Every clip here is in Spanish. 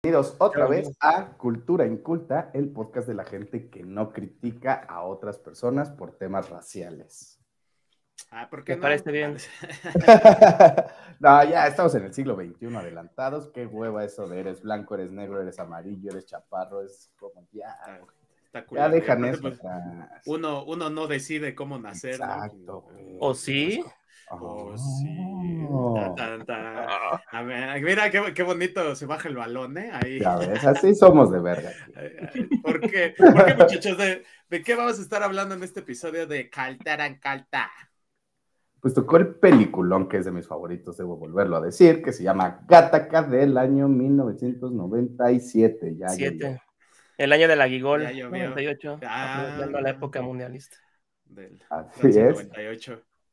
Bienvenidos otra vez a Cultura Inculta, el podcast de la gente que no critica a otras personas por temas raciales. Ah, ¿por qué Me no? parece bien. no, ya estamos en el siglo XXI adelantados. Qué hueva eso de eres blanco, eres negro, eres amarillo, eres chaparro. Es como ya. Está Ya dejan eso. pues, uno, uno no decide cómo nacer. Exacto. ¿O sí? Oh, sí. Oh. Tan, tan, tan. A ver, mira qué, qué bonito se baja el balón, ¿eh? Ahí. Ya ves, así somos de verga. ¿Por qué? ¿Por qué, muchachos? ¿De, de qué vamos a estar hablando en este episodio de Caltaran Calta? Pues tocó el peliculón que es de mis favoritos, debo volverlo a decir, que se llama Gattaca del año 1997. Ya Siete. El año del Aguigol, Ya llovió. 98, Ah. la época mundialista. Del Así es.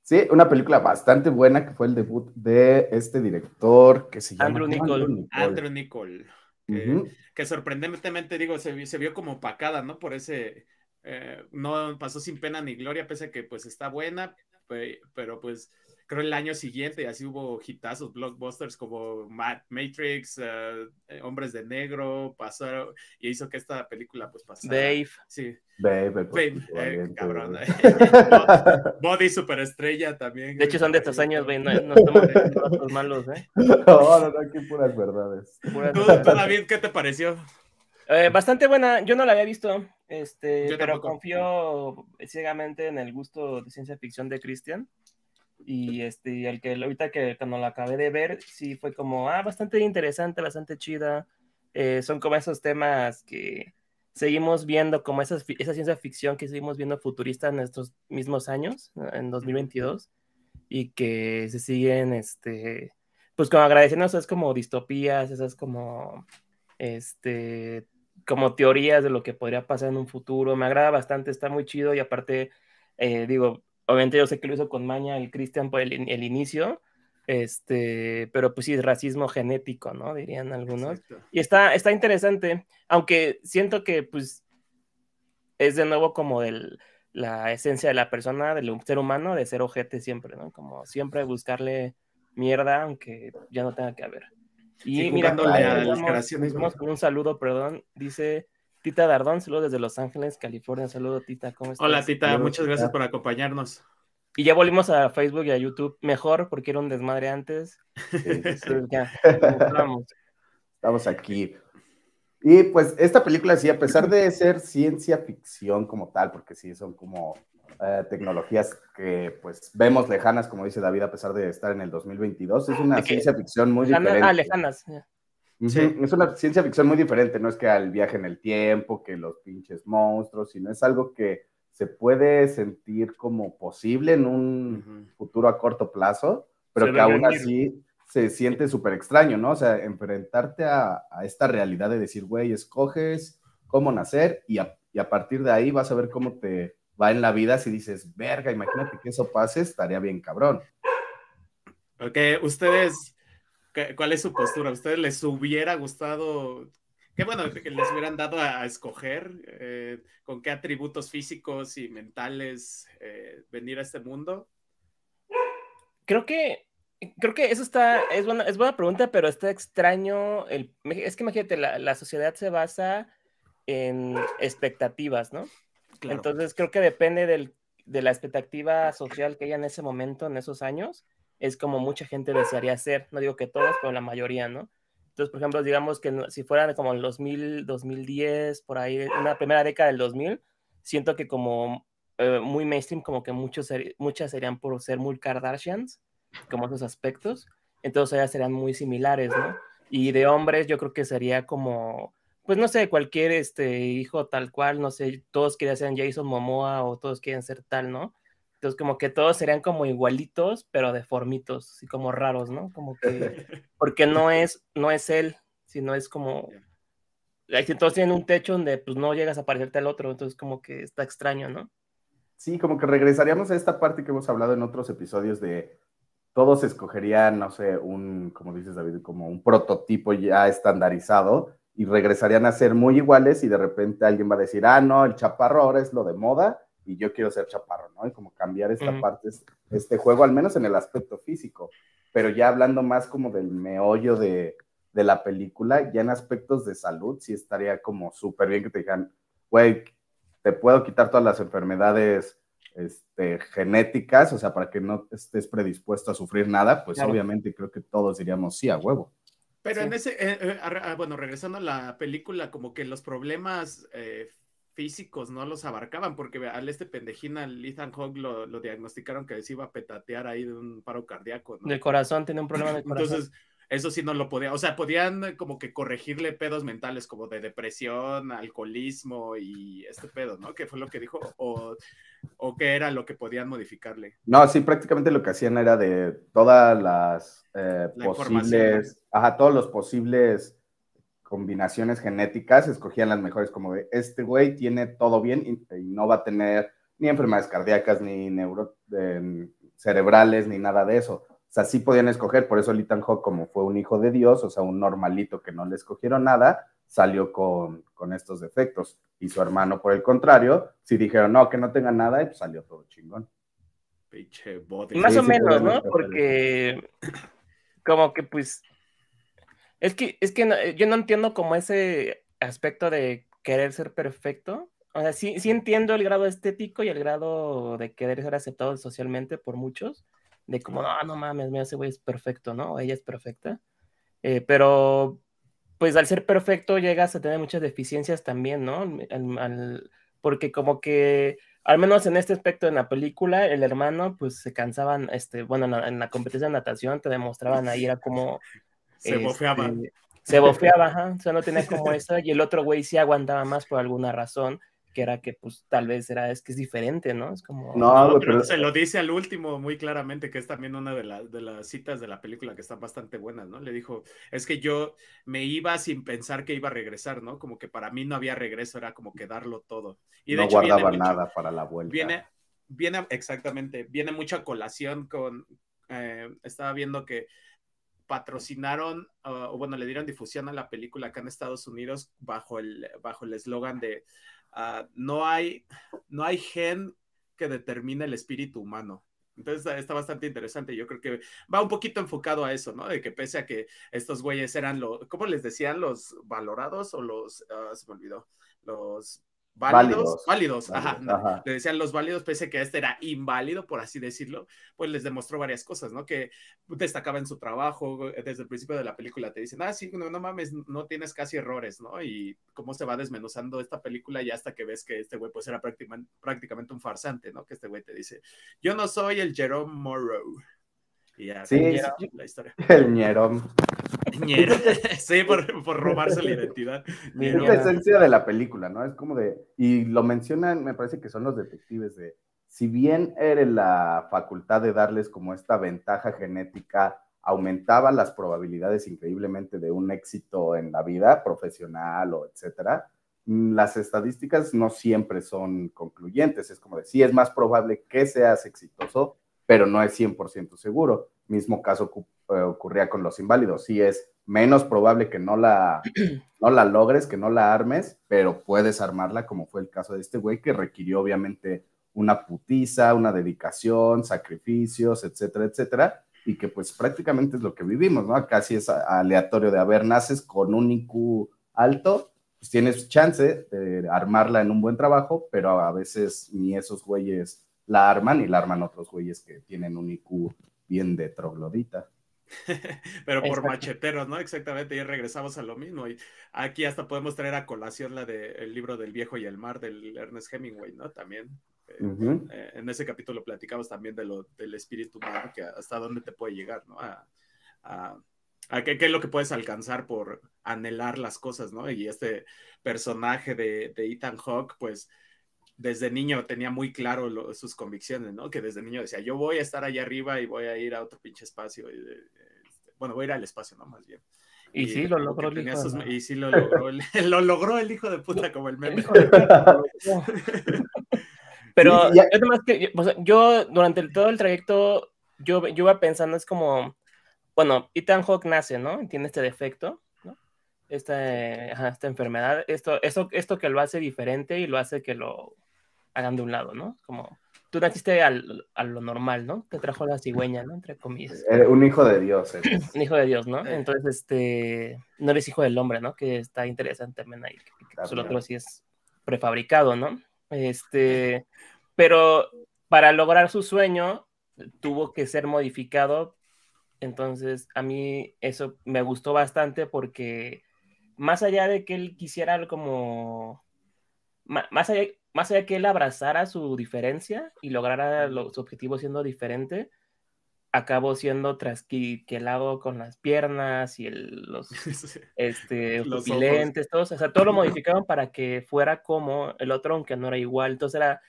98. Sí, una película bastante buena que fue el debut de este director que se llama Andrew. Niccol. Andrew Nicole. Que, sorprendentemente, digo, se, vi- se vio como opacada, ¿no? Por ese. eh, no pasó sin pena ni gloria, pese a que pues está buena, pe- pero pues creo el año siguiente y así hubo hitazos, blockbusters como Ma- Matrix, eh, Hombres de Negro, pasó y hizo que esta película pues pasara. Dave, Sí, Babe, el Babe, eh, cabrón. Body Superestrella también. de hecho son de estos años, güey, no, no estamos datos malos, ¿eh? No, no, no, aquí puras verdades. Puras ¿Tú, verdades. tú, David, qué te pareció? Eh, bastante buena, yo no la había visto, este, Yo pero tampoco. confío ciegamente en el gusto de ciencia ficción de Christian. Y este, y el que ahorita que cuando la acabé de ver, sí fue como, ah, bastante interesante, bastante chida. Eh, son como esos temas que seguimos viendo, como esas, esa ciencia ficción que seguimos viendo futurista en estos mismos años, en 2022, y que se siguen, este, pues como agradeciendo esas como distopías, esas como, este, como teorías de lo que podría pasar en un futuro. Me agrada bastante, está muy chido y aparte, eh, digo, obviamente yo sé que lo hizo con maña el Cristian por el, el inicio, este, pero pues sí, es racismo genético, ¿no? Dirían algunos. Exacto. Y está, está interesante, aunque siento que pues es de nuevo como del, la esencia de la persona, del ser humano, de ser ojete siempre, ¿no? Como siempre buscarle mierda, aunque ya no tenga que haber. Y Sí, mira, vamos- vamos un saludo, perdón, dice Tita Dardón, saludos desde Los Ángeles, California, saludo Tita, ¿cómo estás? Hola, Tita, Saludos, muchas gracias Tita. por acompañarnos. Y ya volvimos a Facebook y a YouTube, mejor porque era un desmadre antes, Sí, sí, sí. entonces ya. Estamos aquí. Y pues esta película sí, a pesar de ser ciencia ficción como tal, porque sí son como eh, tecnologías que pues vemos lejanas, como dice David, a pesar de estar en el 2022, es una ciencia ficción muy diferente. ah, lejanas. ya. Sí. Es una ciencia ficción muy diferente, no es que al viaje en el tiempo, que los pinches monstruos, sino es algo que se puede sentir como posible en un Ujú. futuro a corto plazo, pero Se que aún venir. así se siente súper extraño, ¿no? O sea, enfrentarte a, a esta realidad de decir, güey, escoges cómo nacer y a, y a partir de ahí vas a ver cómo te va en la vida si dices, verga, imagínate que eso pase, estaría bien cabrón. Ok, ustedes, ¿qué- ¿cuál es su postura? ¿A ustedes les hubiera gustado, qué bueno, que les hubieran dado a, a escoger eh, con qué atributos físicos y mentales eh, venir a este mundo? Creo que, creo que eso está, es buena, es buena pregunta, pero está extraño. El, es que imagínate, la, la sociedad se basa en expectativas, ¿no? Claro. Entonces creo que depende del, de la expectativa social que haya en ese momento, en esos años, es como mucha gente desearía ser. No digo que todos, pero la mayoría, ¿no? Entonces, por ejemplo, digamos que si fuera como el 2000, 2010, por ahí, una primera década del 2000, siento que como eh, muy mainstream, como que muchos muchas serían por ser muy Kardashians, como esos aspectos. Entonces ellas serían muy similares, ¿no? Y de hombres yo creo que sería como, pues no sé, cualquier este hijo tal cual, no sé, todos querían ser Jason Momoa o todos quieren ser tal, ¿no? Entonces como que todos serían como igualitos, pero deformitos, así como raros, ¿no? Como que, porque no es, no es él, sino es como, todos tienen un techo donde pues no llegas a parecerte al otro, entonces como que está extraño, ¿no? Sí, como que regresaríamos a esta parte que hemos hablado en otros episodios de todos escogerían, no sé, un, como dices David, como un prototipo ya estandarizado y regresarían a ser muy iguales y de repente alguien va a decir, ah, no, el chaparro ahora es lo de moda y yo quiero ser chaparro, ¿no? Y como cambiar esta parte, este juego, al menos en el aspecto físico, pero ya hablando más como del meollo de de la película, ya en aspectos de salud, sí estaría como súper bien que te digan, güey, te puedo quitar todas las enfermedades este, genéticas, o sea, para que no estés predispuesto a sufrir nada, pues obviamente creo que todos diríamos sí a huevo. Pero en ese, eh, eh, ah, bueno, regresando a la película, como que los problemas eh, físicos no los abarcaban, porque al este pendejín, al Ethan Hawke, lo, lo, diagnosticaron que se iba a petatear ahí de un paro cardíaco. ¿no? Del corazón, tiene un problema de corazón. Entonces, eso sí no lo podía, o sea, podían como que corregirle pedos mentales como de depresión, alcoholismo y este pedo, ¿no? Que fue lo que dijo, o, o qué era lo que podían modificarle. No, sí, prácticamente lo que hacían era de todas las eh, posibles, ajá, todos los posibles combinaciones genéticas, escogían las mejores, como de este güey tiene todo bien y, no va a tener ni enfermedades cardíacas, ni neuro, cerebrales, ni nada de eso. O sea, sí podían escoger, por eso el Ethan Hawke, como fue un hijo de Dios, o sea, un normalito que no le escogieron nada, salió con, con estos defectos. Y su hermano, por el contrario, si dijeron, no, que no tenga nada, y pues salió todo chingón. Pinche Más o menos, ¿no? Porque como que pues es que, es que eh, yo no entiendo como ese aspecto de querer ser perfecto. O sea, sí, sí entiendo el grado estético y el grado de querer ser aceptado socialmente por muchos, de como, no, no mames, mira, ese güey es perfecto, ¿no? O ella es perfecta. Eh, pero, pues al ser perfecto llegas a tener muchas deficiencias también, ¿no? porque como que, al menos en este aspecto en la película, el hermano, pues se cansaban, este, bueno, en en la competencia de natación te demostraban ahí, era como se bofeaba. Este, se bofeaba, o sea, no tenía como eso, y el otro güey sí aguantaba más por alguna razón, que era que pues tal vez era, es que es diferente, ¿no? Es como... No, pero, se lo dice al último muy claramente, que es también una de, de las citas de la película que están bastante buenas, ¿no? Le dijo, es que yo me iba sin pensar que iba a regresar, ¿no? Como que para mí no había regreso, era como que darlo todo. Y de no guardaba nada para la vuelta. Viene, viene, exactamente, viene mucha colación con, eh, estaba viendo que patrocinaron, o bueno, le dieron difusión a la película acá en Estados Unidos bajo el bajo el eslogan de ah, no hay no hay gen que determine el espíritu humano. Entonces está bastante interesante. Yo creo que va un poquito enfocado a eso, ¿no? De que pese a que estos güeyes eran los, ¿cómo les decían? Los valorados o los, ah, se me olvidó, los válidos, válidos, ajá, le decían los válidos, pese a que este era inválido, por así decirlo, pues les demostró varias cosas, ¿no? Que destacaba en su trabajo, desde el principio de la película te dicen, ah, sí, no, no mames, no tienes casi errores, ¿no? Y cómo se va desmenuzando esta película y hasta que ves que este güey pues era prácticamente, prácticamente un farsante, ¿no? Que este güey te dice, yo no soy el Jerome Morrow. Y ya, sí, la historia. El Jerome. sí, por, robarse la identidad. Es la esencia de la película, ¿no? Es como de, y lo mencionan, me parece que son los detectives de, si bien era la facultad de darles como esta ventaja genética, aumentaba las probabilidades increíblemente de un éxito en la vida profesional o etcétera, mm, las estadísticas no siempre son concluyentes. Es como de, sí, es más probable que seas exitoso, pero no es 100% seguro. Mismo caso eh, ocurría con los inválidos. Sí es menos probable que no la, no la logres, que no la armes, pero puedes armarla, como fue el caso de este güey, que requirió obviamente una putiza, una dedicación, sacrificios, etcétera, etcétera, y que pues prácticamente es lo que vivimos, ¿no? Casi es aleatorio de, haber naces con un IQ alto, pues tienes chance de armarla en un buen trabajo, pero a veces ni esos güeyes la arman y la arman otros güeyes que tienen un IQ bien de troglodita. Pero por macheteros, ¿no? Exactamente, y regresamos a lo mismo. Y aquí hasta podemos traer a colación la del libro del viejo y el mar del Ernest Hemingway, ¿no? También. Eh, eh, en ese capítulo platicamos también de lo, del espíritu humano, que hasta dónde te puede llegar, ¿no? A, a, qué, es lo que puedes alcanzar por anhelar las cosas, ¿no? Y este personaje de, de Ethan Hawke, pues desde niño tenía muy claro sus convicciones, ¿no? Que desde niño decía, yo voy a estar allá arriba y voy a ir a otro pinche espacio. Y, este, bueno, voy a ir al espacio, ¿no? Más bien. Y, sí, lo logró el hijo. Y sí lo logró, el, lo logró el hijo de puta, como el meme. Pero además que, yo durante todo el trayecto, yo, yo iba pensando, es como, bueno, Ethan Hawke nace, ¿no? Tiene este defecto, ¿no? Esta, esta enfermedad, esto, esto, esto que lo hace diferente y lo hace que lo hagan de un lado, ¿no? Como... tú naciste al, a lo normal, ¿no? Te trajo la cigüeña, ¿no? Entre comillas. Eh, un hijo de Dios. un hijo de Dios, ¿no? Entonces, este, no eres hijo del hombre, ¿no? Que está interesante también ahí. Que, el otro sí es prefabricado, ¿no? Este, pero para lograr su sueño tuvo que ser modificado. Entonces, a mí eso me gustó bastante porque más allá de que él quisiera como, más allá, más allá de que él abrazara su diferencia y lograra su objetivo siendo diferente, acabó siendo trasquilado con las piernas y el, los, este, los todos, o sea, todo lo modificaron para que fuera como el otro, aunque no era igual. Entonces era,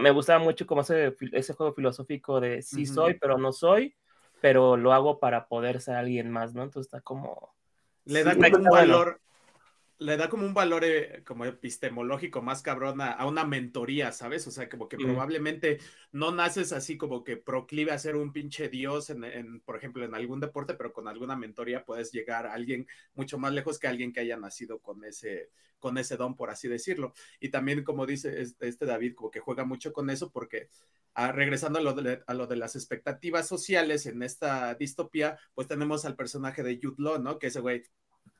me gustaba mucho como ese, ese juego filosófico de sí soy, pero no soy, pero lo hago para poder ser alguien más, ¿no? Entonces está como... Le da un valor, le da como un valor eh, como epistemológico más cabrón a, una mentoría, ¿sabes? O sea, como que probablemente no naces así como que proclive a ser un pinche dios en, por ejemplo, en algún deporte, pero con alguna mentoría puedes llegar a alguien mucho más lejos que alguien que haya nacido con ese, con ese don, por así decirlo. Y también, como dice este, este David, como que juega mucho con eso porque ah, regresando a lo, de, a lo de las expectativas sociales en esta distopía, pues tenemos al personaje de Jude Law, ¿no? Que ese güey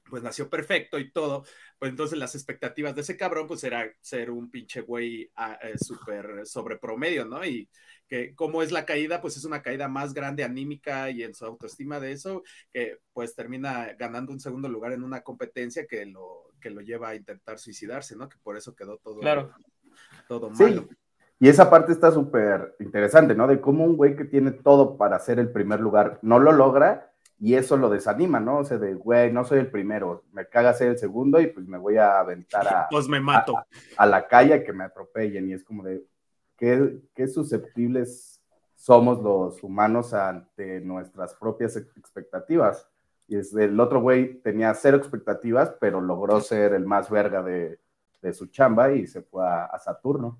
pues nació perfecto y todo, pues entonces las expectativas de ese cabrón pues era ser un pinche güey ah, eh, súper sobre promedio, ¿no? Y que cómo es la caída, pues es una caída más grande anímica y en su autoestima de eso, que pues termina ganando un segundo lugar en una competencia que lo, que lo lleva a intentar suicidarse, ¿no? Que por eso quedó todo, claro. todo malo. Y esa parte está súper interesante, ¿no? De cómo un güey que tiene todo para ser el primer lugar no lo logra y eso lo desanima, ¿no? O sea, de, güey, no soy el primero, me caga ser el segundo y pues me voy a aventar a... Pues me mato. A, la calle que me atropellen y es como de, ¿qué, qué susceptibles somos los humanos ante nuestras propias expectativas? Y es el otro güey tenía cero expectativas, pero logró ser el más verga de, de su chamba y se fue a Saturno.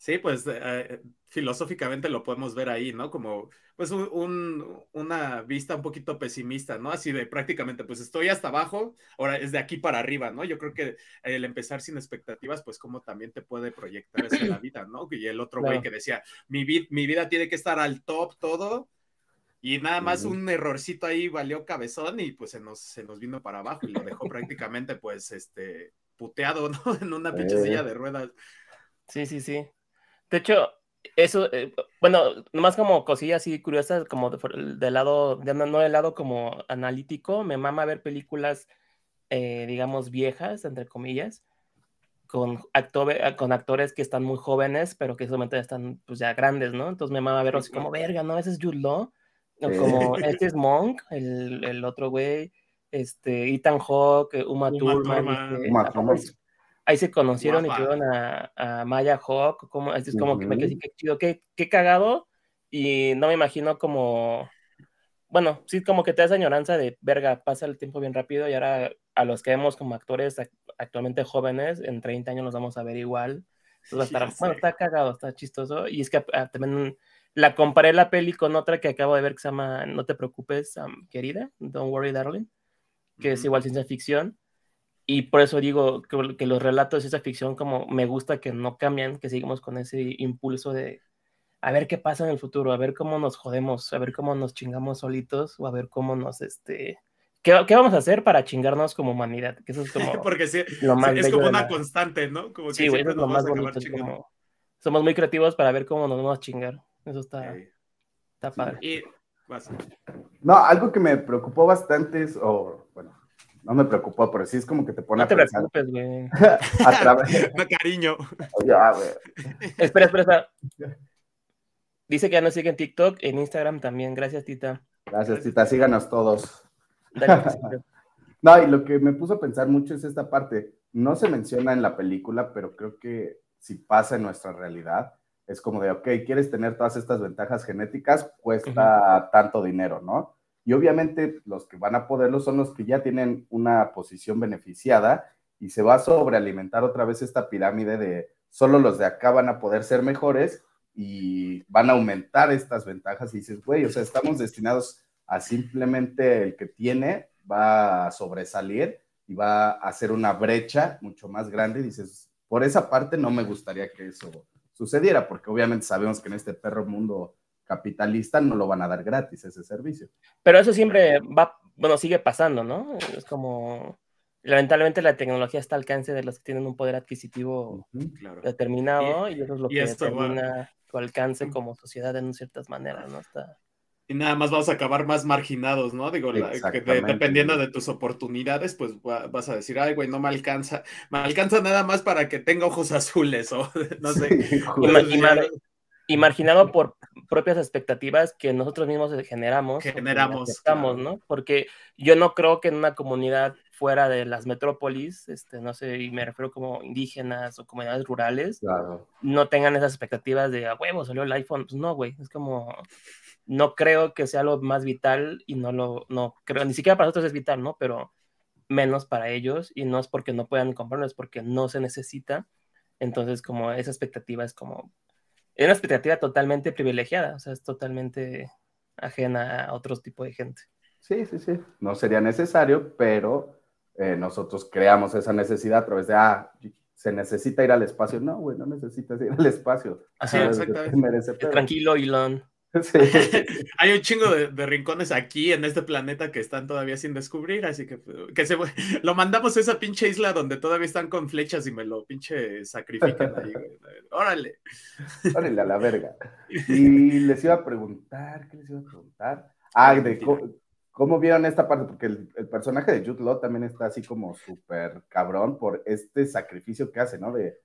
Sí, pues eh, filosóficamente lo podemos ver ahí, ¿no? Como pues un, una vista un poquito pesimista, ¿no? Así de prácticamente, pues estoy hasta abajo, ahora es de aquí para arriba, ¿no? Yo creo que el empezar sin expectativas, pues como también te puede proyectar hacia la vida, ¿no? Y el otro güey que decía, mi, mi vida tiene que estar al top todo, y nada más un errorcito ahí valió cabezón y pues se nos, se nos vino para abajo y lo dejó prácticamente pues este puteado, ¿no? En una pinche silla de ruedas. Sí, sí, sí. De hecho, eso, eh, bueno, nomás como cosillas así curiosas, como del lado, de, no del lado como analítico, me mama ver películas, eh, digamos, viejas, entre comillas, con, con actores que están muy jóvenes, pero que solamente están pues ya grandes, ¿no? Entonces me mama verlos como, verga, ¿no? Ese es Jude Law, como este es Monk, el, el otro güey, este, Ethan Hawke, Uma, Thurman, Uma Thurman ahí se conocieron y tuvieron a, Maya Hawk, como, es como que me quedé qué chido, qué, cagado, y no me imagino como, bueno, sí, como que te da añoranza de, verga, pasa el tiempo bien rápido y ahora a los que vemos como actores actualmente jóvenes, en 30 años los vamos a ver igual. bueno, está cagado, está chistoso, y es que ah, también la comparé la peli con otra que acabo de ver que se llama No te preocupes, querida, Don't Worry Darling, que es igual ciencia ficción y por eso digo que, los relatos de esa ficción como me gusta que no cambian, que seguimos con ese impulso de a ver qué pasa en el futuro, a ver cómo nos jodemos, a ver cómo nos chingamos solitos o a ver cómo nos, este, ¿Qué, vamos a hacer para chingarnos como humanidad? Que eso es como Porque sí, lo más es como una constante, ¿no? Como que sí, güey, es lo más bonito. somos muy creativos para ver cómo nos vamos a chingar. Eso está, está padre. Y, no, algo que me preocupó bastante es, o bueno, no me preocupó, pero sí es como que te pone no te preocupes, güey. a través... No, cariño. Ya, güey. Espera, espera, espera. Dice que ya nos sigue en TikTok, en Instagram también. Gracias, Tita. Gracias, Tita. Síganos todos. no, y lo que me puso a pensar mucho es esta parte. No se menciona en la película, pero creo que si pasa en nuestra realidad, es como de, ok, quieres tener todas estas ventajas genéticas, cuesta tanto dinero, ¿no? Y obviamente los que van a poderlo son los que ya tienen una posición beneficiada y se va a sobrealimentar otra vez esta pirámide de solo los de acá van a poder ser mejores y van a aumentar estas ventajas. Y dices, güey, o sea, estamos destinados a simplemente el que tiene va a sobresalir y va a hacer una brecha mucho más grande. Y dices, por esa parte no me gustaría que eso sucediera, porque obviamente sabemos que en este perro mundo capitalista no lo van a dar gratis ese servicio. Pero eso siempre va, bueno, sigue pasando, ¿no? Es como, lamentablemente la tecnología está al alcance de los que tienen un poder adquisitivo determinado y, eso es lo que determina tu alcance como sociedad en ciertas maneras, ¿no? Está y nada más vamos a acabar más marginados, ¿no? Digo, dependiendo de tus oportunidades, pues vas a decir, ay, güey, no me alcanza, me alcanza nada más para que tenga ojos azules o no sé. Imaginado por propias expectativas que nosotros mismos generamos. Generamos. ¿no? Porque yo no creo que en una comunidad fuera de las metrópolis, este, no sé, y me refiero como indígenas o comunidades rurales, no tengan esas expectativas de, a huevo, salió el iPhone. Pues no, güey, es como, no creo que sea lo más vital y no lo, no creo, ni siquiera para nosotros es vital, ¿no? Pero menos para ellos y no es porque no puedan comprarlo, es porque no se necesita. Entonces, como esa expectativa es como, es una expectativa totalmente privilegiada, o sea, es totalmente ajena a otro tipo de gente. Sí, sí, sí, no sería necesario, pero eh, nosotros creamos esa necesidad a través de, ah, se necesita ir al espacio. No, güey, no necesitas ir al espacio. Así, exactamente. Tranquilo, Elon. Hay un chingo de, rincones aquí en este planeta que están todavía sin descubrir, así que, que se, lo mandamos a esa pinche isla donde todavía están con flechas y me lo pinche sacrifican ahí, Órale. Órale a la verga. Y les iba a preguntar, ¿qué les iba a preguntar? Ah, de cómo, vieron esta parte, porque el, personaje de Jude Law también está así como súper cabrón por este sacrificio que hace, ¿no? De,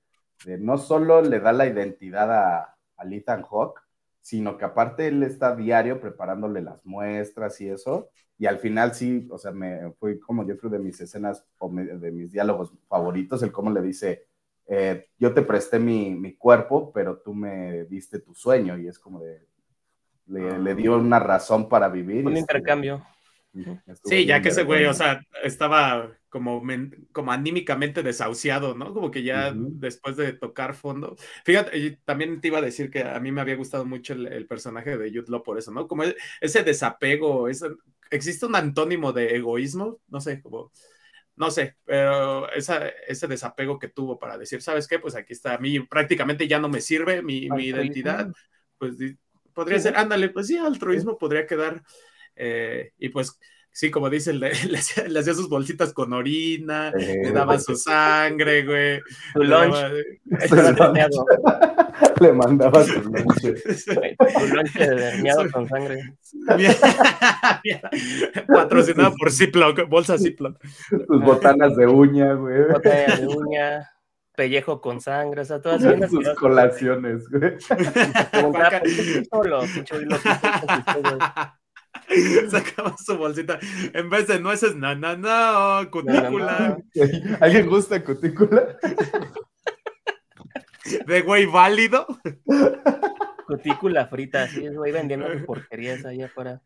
no solo le da la identidad a, a Ethan Hawke, sino que aparte él está diario preparándole las muestras y eso, y al final sí, o sea, me fue como yo creo de mis escenas o de mis diálogos favoritos, el cómo le dice, eh, yo te presté mi, mi, cuerpo, pero tú me diste tu sueño, y es como de, le, le dio una razón para vivir. Un intercambio. Sí, ya que ese güey, o sea, estaba como, como anímicamente desahuciado, ¿no? Como que ya después de tocar fondo. Fíjate, también te iba a decir que a mí me había gustado mucho el, personaje de Jude por eso, ¿no? Como e, ese desapego, existe un antónimo de egoísmo, no sé, como, no sé, pero esa, ese desapego que tuvo para decir, ¿sabes qué? Pues aquí está, a mí prácticamente ya no me sirve mi, mi identidad, pues podría ser, ándale, pues sí, altruismo podría quedar eh, y pues, sí, como dice, le, le, hacía, sus bolsitas con orina, le daba su sangre, güey. Su lunch. le mandaba su lunch. su lunch de con sangre. Patrocinado por Ziploc, bolsa Ziploc. Sus botanas de uña, güey. Botanas de uña pellejo con sangre, o sea, todas sus colaciones, güey. Sacaba su bolsita. En vez de nueces, no, no, no, cutícula. ¿Alguien gusta cutícula? De güey válido. Cutícula frita, así es, güey, vendiendo porquerías ahí afuera.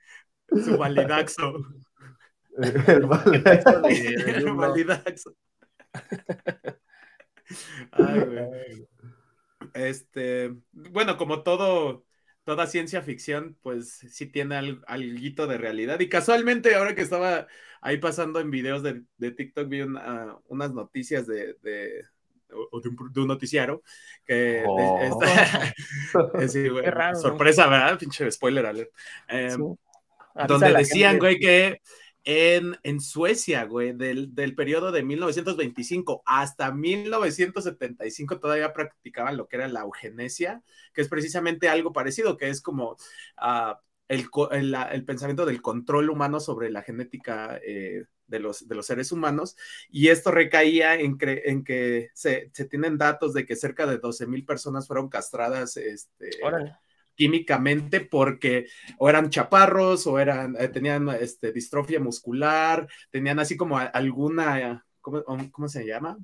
Su validaxo. El validaxo. El validaxo. Ay, güey. Este, bueno, como todo toda ciencia ficción, pues sí tiene algo de realidad. Y casualmente, ahora que estaba ahí pasando en videos de, TikTok, vi unas noticias de, de, un, noticiario que oh. sorpresa, ¿verdad? Pinche spoiler alert. Em, donde decían, güey, que en, Suecia, güey, del, del, periodo de 1925 hasta 1975 todavía practicaban lo que era la eugenesia, que es precisamente algo parecido, que es como ah, el, pensamiento del control humano sobre la genética eh, de, los, seres humanos, y esto recaía en, que se, se, tienen datos de que cerca de 12 mil personas fueron castradas. Este, químicamente porque o eran chaparros o eran, eh, tenían este, distrofia muscular, tenían así como alguna, ¿cómo, ¿cómo se llama?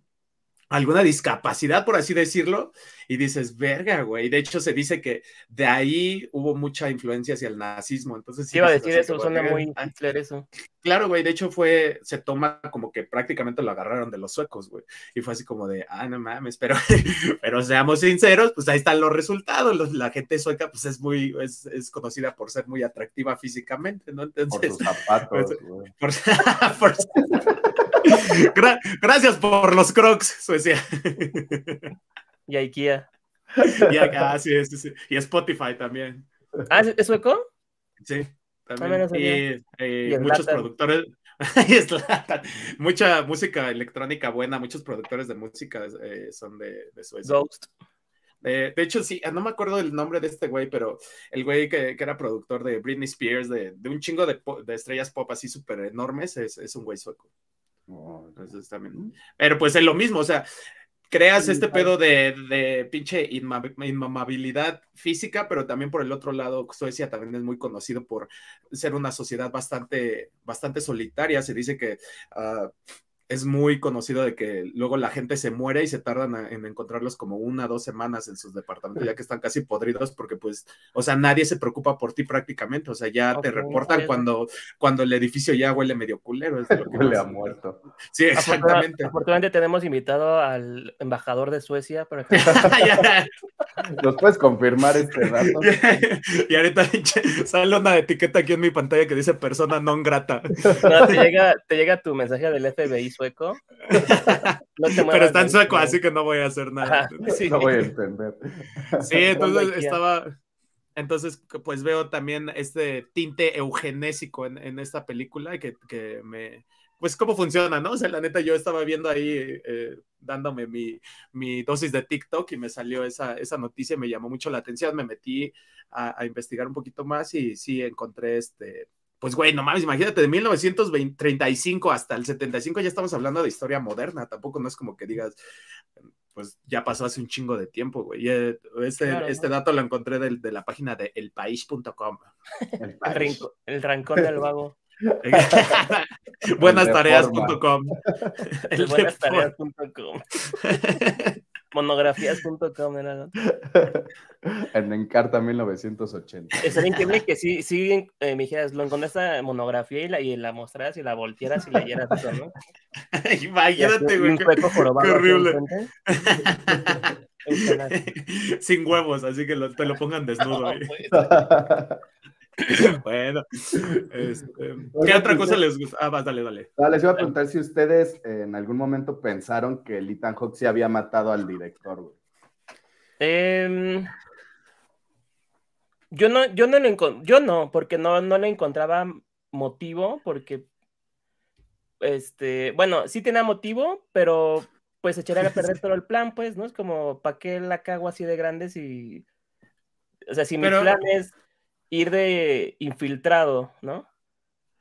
Alguna discapacidad, por así decirlo, y dices, verga, güey. De hecho, se dice que de ahí hubo mucha influencia hacia el nazismo. Entonces, sí, iba a decir eso, suena muy Hitler eso. Claro, güey. De hecho, fue, se toma como que prácticamente lo agarraron de los suecos, güey. Y fue así como de, ah, no mames, pero, pero seamos sinceros, pues ahí están los resultados. la gente sueca, pues es muy, es, es, conocida por ser muy atractiva físicamente, ¿no? Entonces, por sus zapatos, pues, por, gracias por los crocs, Suecia. Y IKEA. y, ah, sí, sí, sí. y Spotify también. ¿Ah, es sueco? Sí, también. y, eh, muchos productores. Mucha música electrónica buena, muchos productores de música eh, son de, de Suecia. Ghost. Eh, de hecho, sí, no me acuerdo del nombre de este güey, pero el güey que, que era productor de Britney Spears, de, de un chingo de, de, estrellas pop así súper enormes, es, es, un güey sueco. Oh, Entonces también. Pero pues es lo mismo, o sea, creas este pedo de, de pinche inmamabilidad física, pero también por el otro lado, Suecia también es muy conocido por ser una sociedad bastante, bastante solitaria. Se dice que uh, es muy conocido de que luego la gente se muere y se tardan en encontrarlos como una, dos semanas en sus departamentos, ya que están casi podridos, porque pues, o sea, nadie se preocupa por ti prácticamente, o sea, ya te reportan cuando, cuando el edificio ya huele medio culero. Es lo que huele a muerto. Sí, exactamente. Afortunadamente tenemos invitado al embajador de Suecia, pero... ¿Nos puedes confirmar este dato? y ahorita sale una etiqueta aquí en mi pantalla que dice persona non grata. No, te llega, te llega tu mensaje del FBI sueco. Pero está en sueco, así que no voy a hacer nada. No voy a entender. Sí, entonces estaba. Entonces, pues veo también este tinte eugenésico en, en esta película que, que, me. Pues cómo funciona, ¿no? O sea, la neta, yo estaba viendo ahí, eh, dándome mi, mi, dosis de TikTok y me salió esa, esa noticia, me llamó mucho la atención, me metí a, a investigar un poquito más y sí encontré este, pues güey, no mames, imagínate, de 1935 hasta el 75 ya estamos hablando de historia moderna, tampoco no es como que digas, pues ya pasó hace un chingo de tiempo, güey. Eh, este, este dato lo encontré de, de la página de elpaís.com. El, el, rancón del vago. Buenastareas.com. Buenastareas.com. Monografías.com era, En Encarta 1980. Estaría increíble que sí, sí eh, me dijeras, lo encontré esta monografía y la, y la mostraras y la voltearas y leyeras eso, ¿no? Imagínate, güey. Qué, qué horrible. Sin huevos, así que lo, te lo pongan desnudo. ahí. bueno, este, ¿qué otra cosa les gusta? Ah, vas, dale, dale. les iba a preguntar si ustedes en algún momento pensaron que Ethan Hawke se había matado al director, güey. Eh, yo no, yo no lo yo no, porque no, no le encontraba motivo, porque este, bueno, sí tenía motivo, pero pues echaría a perder todo el plan, pues, ¿no? Es como, ¿para qué la cago así de grandes y. O sea, si mi plan es ir de infiltrado, ¿no?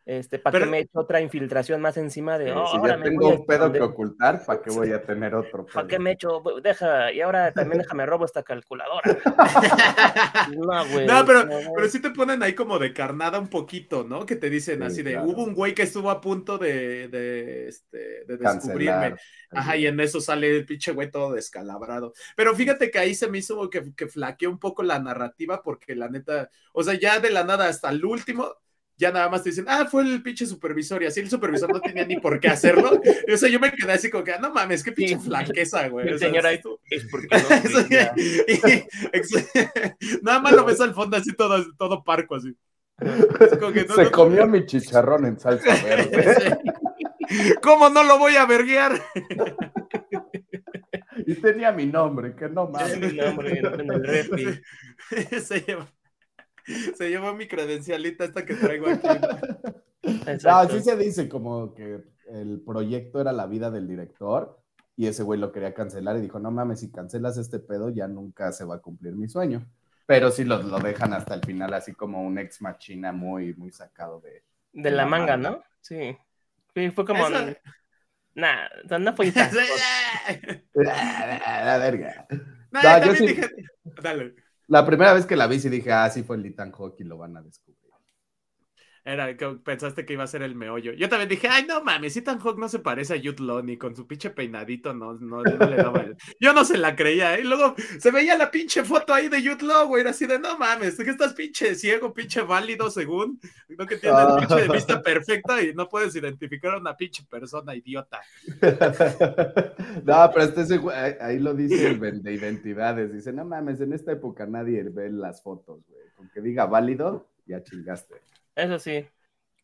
Este, ¿para qué me he hecho otra infiltración más encima de. Oh, si ya tengo un pedo que ocultar, ¿para qué voy a tener otro? ¿Para qué me he hecho? Deja, y ahora también déjame robo esta calculadora. no, güey. No, pero, pero sí te ponen ahí como de carnada un poquito, ¿no? Que te dicen así de, hubo un güey que estuvo a punto de, de, este, de descubrirme. Ajá, y en eso sale el pinche güey todo descalabrado. Pero fíjate que ahí se me hizo que, que flaqueó un poco la narrativa, porque la neta, o sea, ya de la nada hasta el último ya nada más te dicen, ah, fue el pinche supervisor, y así el supervisor no tenía ni por qué hacerlo. o sea, yo me quedé así como que, ah, no mames, qué pinche flaqueza, güey. El señor ahí es porque no. nada más lo ves al fondo así todo, todo parco, así. Se comió mi chicharrón en salsa verde. ¿Cómo no lo voy a verguear? y tenía mi nombre, que no mames. mi nombre en el refri. Se lleva. se llevó mi credencialita esta que traigo aquí. No, así se dice como que el proyecto era la vida del director y ese güey lo quería cancelar y dijo, no mames, si cancelas este pedo ya nunca se va a cumplir mi sueño. Pero sí lo, lo dejan hasta el final así como un ex machina muy, muy sacado de... De la, manga, ¿no? Sí. fue como... Nah, no fue la verga. No, yo sí... dije... Dale. La primera vez que la vi, sí dije, ah, sí fue el Ethan Hawke y lo van a descubrir. Era que pensaste que iba a ser el meollo. Yo también dije, ay, no mames, Ethan Hawke no se parece a Jude Law ni con su pinche peinadito, no, no, no le daba el... Yo no se la creía, ¿eh? Y luego se veía la pinche foto ahí de Jude Law, güey, era así de, no mames, que estás pinche ciego, pinche válido, según, no que tienes ah. pinche de vista perfecta y no puedes identificar a una pinche persona idiota. no, pero este ahí lo dice el de identidades, dice, no mames, en esta época nadie ve las fotos, güey, con que diga válido, ya chingaste. Eso sí.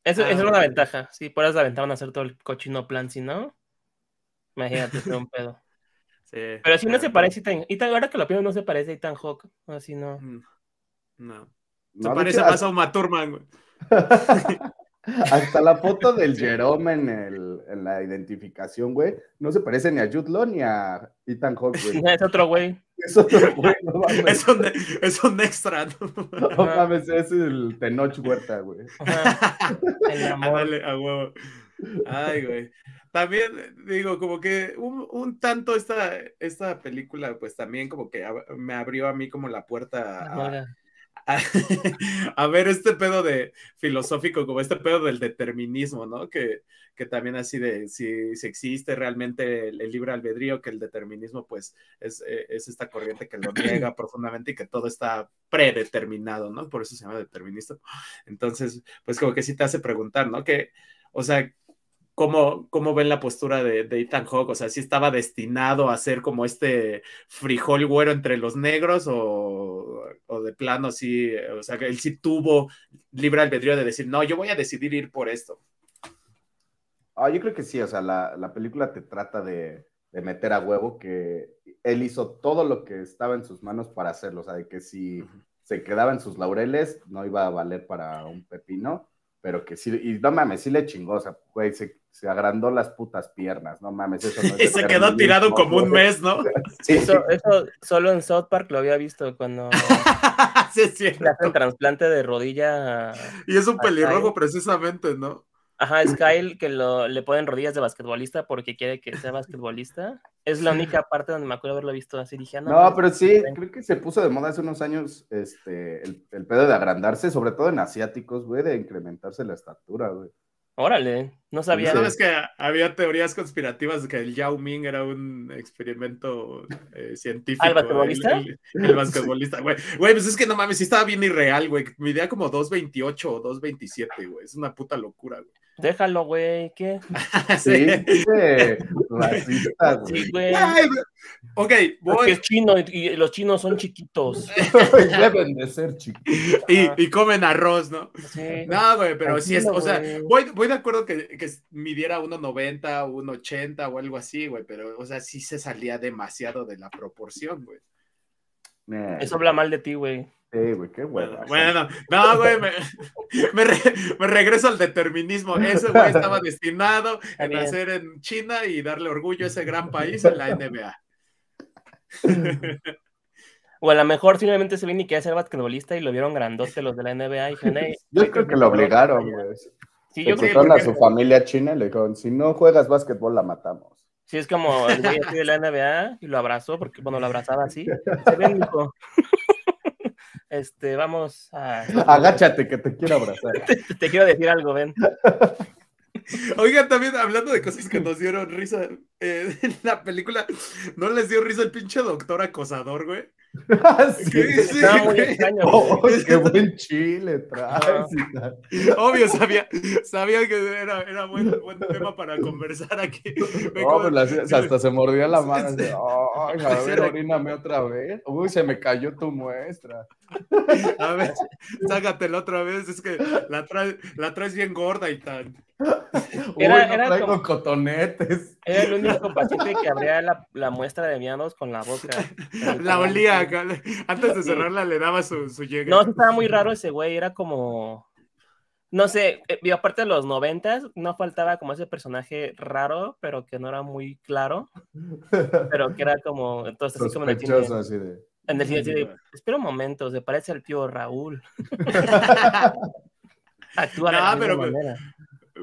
Eso, es una ah, ventaja. Sí, por eso aventaban a hacer todo el cochino plan, si no, imagínate, fue un pedo. Sí. Pero sí no se parece a Ethan, Ethan- ahora que lo pienso, no se parece a Ethan Hawke. Así no. Mm, No. Se No, de parece más a Uma Thurman, güey. Hasta la foto del Jerome en, el, en la identificación, güey, no se parece ni a Jude Law ni a Ethan Hawke, güey. Es otro güey. Es otro güey, no mames. Es un, es un extra, ¿no? No mames, es el Tenoch Huerta, güey. El amor. A huevo. Ay, güey. También digo, como que un, un tanto esta, esta película, pues también como que ab- me abrió a mí como la puerta a. a, a ver este pedo de filosófico, como este pedo del determinismo, ¿no? Que, que también así de si, si existe realmente el, el libre albedrío, que el determinismo pues es, eh, es esta corriente que lo niega profundamente y que todo está predeterminado, ¿no? Por eso se llama determinista. Entonces, pues como que sí te hace preguntar, ¿no? Que, o sea, ¿Cómo, ¿Cómo ven la postura de, de Ethan Hawke? O sea, si estaba destinado a ser como este frijol güero entre los negros o, o de plano sí, o sea, que él sí tuvo libre albedrío de decir, no, yo voy a decidir ir por esto. Ah, yo creo que sí, o sea, la, la película te trata de, de meter a huevo que él hizo todo lo que estaba en sus manos para hacerlo, o sea, de que si se quedaba en sus laureles no iba a valer para un pepino, pero que sí, y no mames, sí le chingó, o sea, güey, se, se agrandó las putas piernas, no mames, eso no es Y se quedó tirado como un mes, ¿no? Sí, Eso, eso solo en South Park lo había visto cuando sí, es cierto. le hacen trasplante de rodilla. Y es un pelirrojo precisamente, ¿no? Ajá, es Kyle que lo, le ponen rodillas de basquetbolista porque quiere que sea basquetbolista. Es la única parte donde me acuerdo haberlo visto así. Dije, ah, no, No, pero sí, creo que se puso de moda hace unos años este, el, el pedo de agrandarse, sobre todo en asiáticos, güey, de incrementarse la estatura, güey. órale, no sabía. Sabes que había teorías conspirativas de que el Yao Ming era un experimento eh, científico. ¿Ah, el basquetbolista? El, el- el basquetbolista, güey. Güey, pues es que no mames, sí estaba bien irreal, güey. Midía como 2.28 o 2.27, güey. Es una puta locura, güey. Déjalo, güey, ¿qué? Sí, racista, güey. Sí, güey. Ay, ok, Porque voy. es chino y, y los chinos son chiquitos. Deben de ser chicos. Y, y comen arroz, ¿no? Sí. No, güey, pero sí es, o sea, voy, voy de acuerdo que, que midiera 1.90 o 1.80 o algo así, güey, pero, o sea, sí se salía demasiado de la proporción, güey. Eso habla mal de ti, güey. Sí, güey, qué Bueno, hueva. bueno, no, güey, me, me re- me regreso al determinismo. Ese güey estaba destinado bien. nacer en China y darle orgullo a ese gran país en la NBA. O a lo mejor simplemente se vino y quería ser basquetbolista y lo vieron grandote los de la NBA y "Ey, Yo que creo que lo cabrón". obligaron, güey. Sí, yo creo Secuestraron a su familia china y le dijeron, si no juegas básquetbol, la matamos. Sí, es como el güey así de la NBA y lo abrazó, porque cuando lo abrazaba así, se ven, mijo. Este, vamos a. Agáchate, que te quiero abrazar. Te, te quiero decir algo, ven. Oigan, también hablando de cosas que nos dieron risa eh, en la película, ¿no les dio risa el pinche doctor acosador, güey? Sí. Sí, muy extraño. Oh, qué buen chile traes. y tal. Obvio, sabía, sabía que era, era buen, buen tema para conversar aquí. No, pues, la- hasta se mordía la mano. Sí, así, sí. Ay, a ver, oríname otra vez. Uy, se me cayó tu muestra. A ver, sácatela otra vez, es que la, trae- la traes bien gorda y tal. Uy, Era- no era traigo como- cotonetes. Era el único paciente que abría la, la muestra de miados con la boca. La olía acá. Antes de cerrarla le daba su, su llegue. No, estaba muy raro ese güey, era como. No sé, eh, y aparte de los noventas, no faltaba como ese personaje raro, pero que no era muy claro, pero que era como, entonces así como en el cine, Sospechoso, así de. en el cine así de, espera un momento, se parece al tío Raúl. Actúa de la pero misma pues- manera.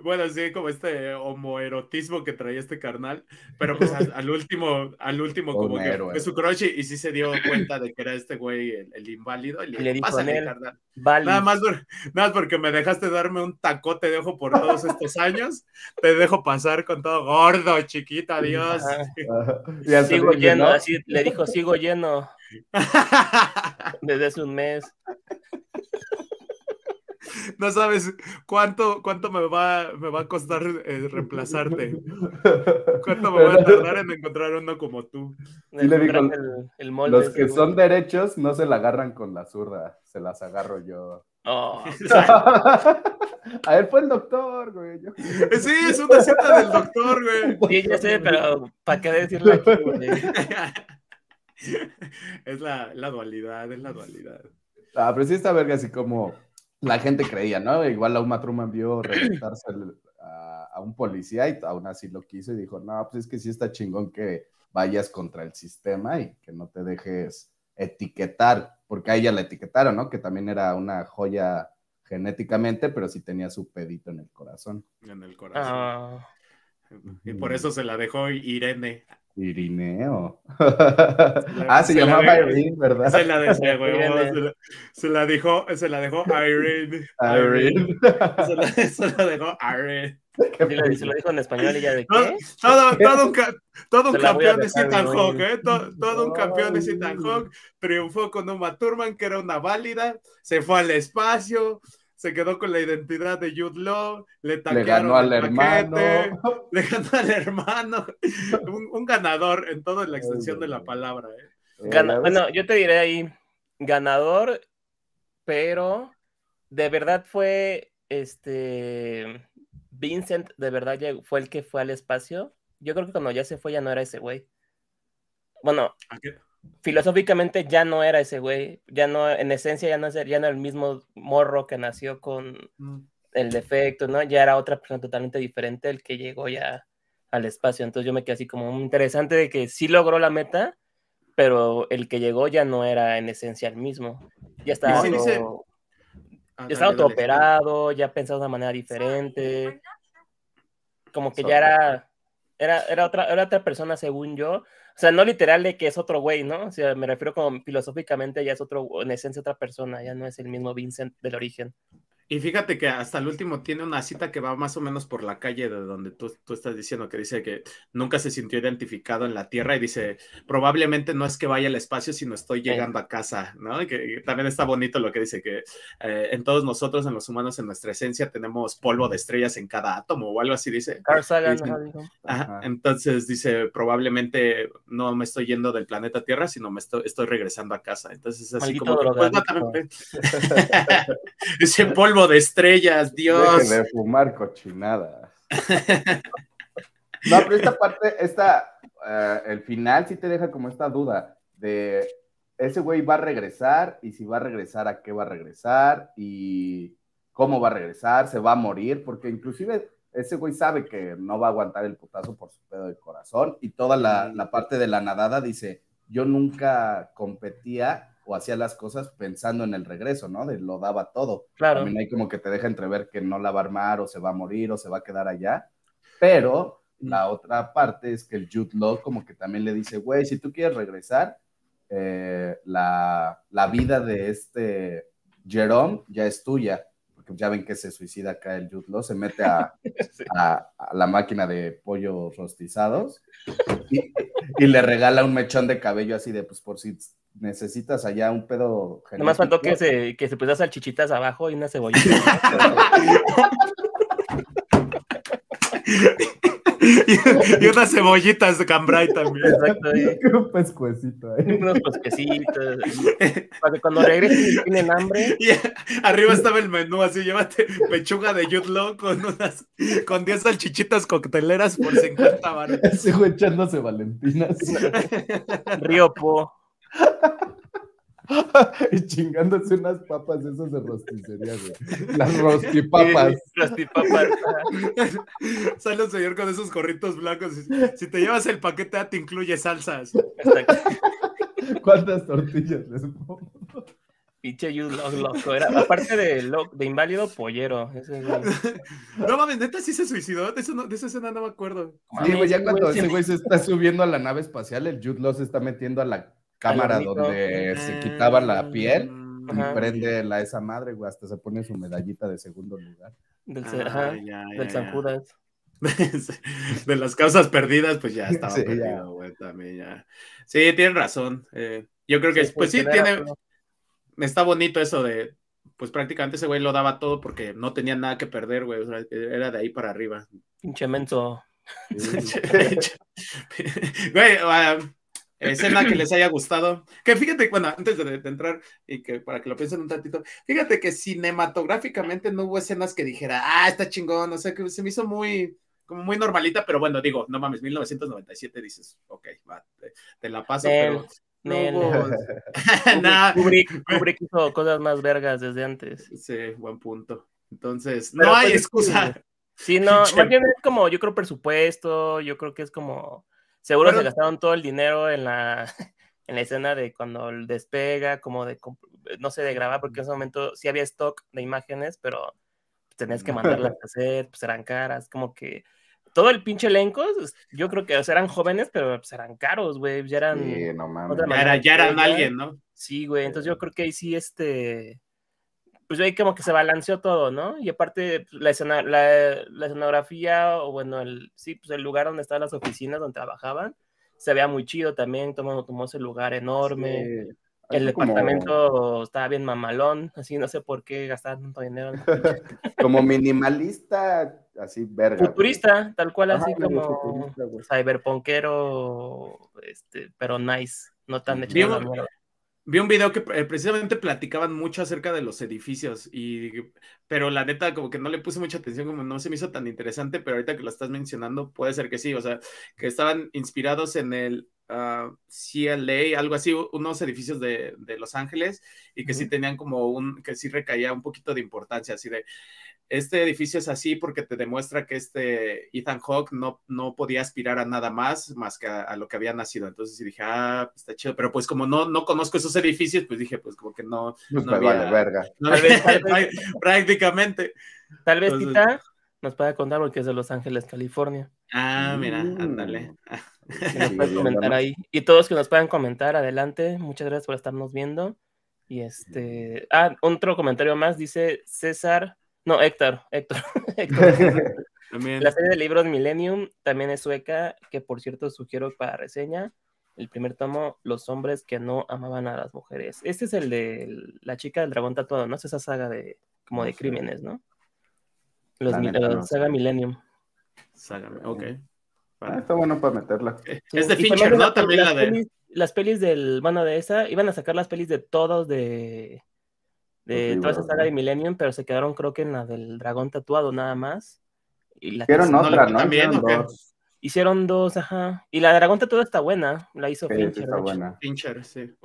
Bueno, sí, como este homoerotismo que traía este carnal, pero pues al, al último, al último como que fue su crush y, y sí se dio cuenta de que era este güey el, el inválido y le, Y le dijo, pásale, "Nel, carnal. Vale. Nada más, por- nada más porque me dejaste darme un tacote de ojo por todos estos años, te dejo pasar con todo gordo, chiquita, adiós. Ajá. Ajá. Y hasta Sigo lleno, ¿no? así le dijo, sigo lleno desde hace un mes. no sabes cuánto, cuánto me, va, me va a costar eh, reemplazarte. ¿Cuánto me va a tardar en encontrar uno como tú? Sí le digo, el, el molde los que son derechos no se la agarran con la zurda, se las agarro yo. Oh. A ver, fue el doctor, güey. Sí, es una cita del doctor, güey. Sí, ya sé, pero ¿para qué decirlo aquí, güey? Es la, la dualidad, es la dualidad. Ah, pero sí está verga así como la gente creía, ¿no? Igual a Uma Truman vio reventarse a, a, un policía y aún así lo quiso y dijo, no, pues es que sí está chingón que vayas contra el sistema y que no te dejes etiquetar, porque a ella la etiquetaron, ¿no? Que también era una joya genéticamente, pero sí tenía su pedito en el corazón. En el corazón. Ah. Y por eso se la dejó Irene. Irineo. ah, se, llamaba Irene, ¿verdad? Se la, dejó, se, la, dejó, se la dejó Irene. Irene. Se la, se la dejó Irene. Se lo dijo en español y ya de qué. Todo, todo un, todo un campeón de Citan Hawk, ¿eh? Todo, todo, un campeón de Citan Hawk. Triunfó con Uma Thurman, que era una válida. Se fue al espacio se quedó con la identidad de Jude Law, le, le ganó al hermano, le ganó al hermano, un, ganador en toda la extensión de la palabra. ¿eh? bueno, yo te diré ahí, ganador, pero de verdad fue este Vincent, de verdad fue el que fue al espacio. Yo creo que cuando ya se fue ya no era ese güey. Bueno, filosóficamente ya no era ese güey, ya no, en esencia ya no, ya no era el mismo morro que nació con mm. el defecto, ¿no? Ya era otra persona totalmente diferente el que llegó ya al espacio. Entonces yo me quedé así como muy interesante de que sí logró la meta, pero el que llegó ya no era en esencia el mismo. Ya estaba, todo, ya estaba autooperado, ya pensaba de una manera diferente. Como que ya era, era, era, otra, era otra persona según yo, o sea, no literal de que es otro güey, ¿no? O sea, me refiero como filosóficamente ya es otro, en esencia otra persona, ya no es el mismo Vincent del origen. Y fíjate que hasta el último tiene una cita que va más o menos por la calle de donde tú, tú, estás diciendo, que dice que nunca se sintió identificado en la Tierra y dice, probablemente no es que vaya al espacio, sino estoy llegando a casa, ¿no? Y que, también está bonito lo que dice, que eh, en todos nosotros, en los humanos, en nuestra esencia, tenemos polvo de estrellas en cada átomo o algo así, dice. entonces dice, probablemente no me estoy yendo del planeta Tierra, sino me estoy, estoy regresando a casa. Entonces es así como... ese polvo de estrellas, Dios. de fumar cochinadas. no, pero esta parte, esta, eh, el final sí te deja como esta duda de ese güey va a regresar y si va a regresar, a qué va a regresar y cómo va a regresar, se va a morir, porque inclusive ese güey sabe que no va a aguantar el putazo por su pedo de corazón y toda la, la parte de la nadada dice, yo nunca competía o hacía las cosas pensando en el regreso, ¿no? De lo daba todo. Claro. También hay como que te deja entrever que no la va a armar o se va a morir o se va a quedar allá. Pero la otra parte es que el Jude Law como que también le dice, güey, si tú quieres regresar, eh, la, la, vida de este Jerome ya es tuya. Porque ya ven que se suicida acá el Jude Law, se mete a, a, la máquina de pollos rostizados y, y, le regala un mechón de cabello así de, pues por si necesitas allá un pedo. Nomás faltó que se, que se pusiera salchichitas abajo y una cebollita. y, unas cebollitas de cambray también. Exacto. Un pescuecito ahí. Unos pesquecitos. Para que cuando regresen tienen hambre. Y arriba estaba el menú, así llévate pechuga de Yutlo con unas, con 10 salchichitas cocteleras por 50 baros. Sigo echándose valentinas. Río Po. y chingándose unas papas esas de rosticería, güey. Las rostipapas. rostipapas. Sale un señor con esos gorritos blancos. Si te llevas el paquete, te incluye salsas. ¿Cuántas tortillas les pongo? Pinche loco. Era, aparte de, de inválido, pollero. no mames, neta sí se suicidó. De, eso de esa escena no me acuerdo. Sí, güey, ya cuando ese güey se está subiendo a la nave espacial, el Jude Law se está metiendo a la cámara donde se quitaba la piel y prende la esa madre, güey, hasta se pone su medallita de segundo lugar. Del, ah, San Judas. de las causas perdidas, pues ya estaba perdido, güey, también ya. Sí, tienen razón. Eh, yo creo que, pues sí, tiene, está bonito eso de, pues prácticamente ese güey lo daba todo porque no tenía nada que perder, güey. O sea, era de ahí para arriba. Pinche menso. güey, uh, escena que les haya gustado. Que fíjate, bueno, antes de, entrar y que para que lo piensen un tantito, fíjate que cinematográficamente no hubo escenas que dijera, ah, está chingón, o sea, que se me hizo muy, como muy normalita, pero bueno, digo, no mames, 1997 dices, ok, va, te, la paso, pero no hubo... Nada. Kubrick, hizo cosas más vergas desde antes. Sí, buen punto. Entonces, no hay pues, excusa. Sí, no, más bien es como, yo creo presupuesto, yo creo que es como Seguro se gastaron todo el dinero en la, en la escena de cuando despega, como de, no sé, de grabar, porque en ese momento sí había stock de imágenes, pero tenías que mandarlas a hacer, pues eran caras, como que todo el pinche elenco, yo creo que eran jóvenes, pero pues eran caros, güey, ya eran... Sí, no mames. Ya, eran alguien, ¿no? Sí, güey, entonces yo creo que ahí sí, este, pues ahí como que se balanceó todo, ¿no? Y aparte, pues, la, escena, la, la, escenografía, o bueno, el, sí, pues el lugar donde estaban las oficinas donde trabajaban, se veía muy chido también, tomó, tomó ese lugar enorme. El departamento estaba bien mamalón, así no sé por qué gastaban tanto dinero. como minimalista, así verga. Futurista, tal cual, así como cyberpunkero, este, pero nice, no tan hecho Vi un video que eh, precisamente platicaban mucho acerca de los edificios, y, pero la neta como que no le puse mucha atención, como no se me hizo tan interesante, pero ahorita que lo estás mencionando puede ser que sí, o sea, que estaban inspirados en el uh, CLA, algo así, unos edificios de, de Los Ángeles, y que sí tenían como un, que sí recaía un poquito de importancia, así de, este edificio es así porque te demuestra que este Ethan Hawke no, no podía aspirar a nada más más que a, lo que había nacido. Entonces dije, ah, pues está chido. Pero pues como no, no conozco esos edificios, pues dije, pues como que no. Pues no había, verga. prácticamente. Tal vez Tita nos pueda contar porque es de Los Ángeles, California. Ah, mira, mm. ándale. comentar ahí. Y todos que nos puedan comentar, adelante. Muchas gracias por estarnos viendo. Y este. Ah, otro comentario más, dice César. No, Héctor, Héctor. La serie de libros Millennium también es sueca, que por cierto sugiero para reseña. El primer tomo, Los hombres que no amaban a las mujeres. Este es el de la chica del dragón tatuado, ¿no? Es esa saga de como de crímenes, ¿no? Los, saga Millennium. Saga, ok. Ah, está bueno para meterla. Es de Fincher, ¿no? También la de. las pelis del, bueno, de esa, iban a sacar las pelis de todos de de toda esa saga de Millennium, pero se quedaron creo que en la del dragón tatuado nada más. Y la Hicieron otra, ¿no? Hicieron dos. Hicieron dos, ajá. Y la de dragón tatuado está buena, la hizo Fincher. Está buena. Fincher, sí.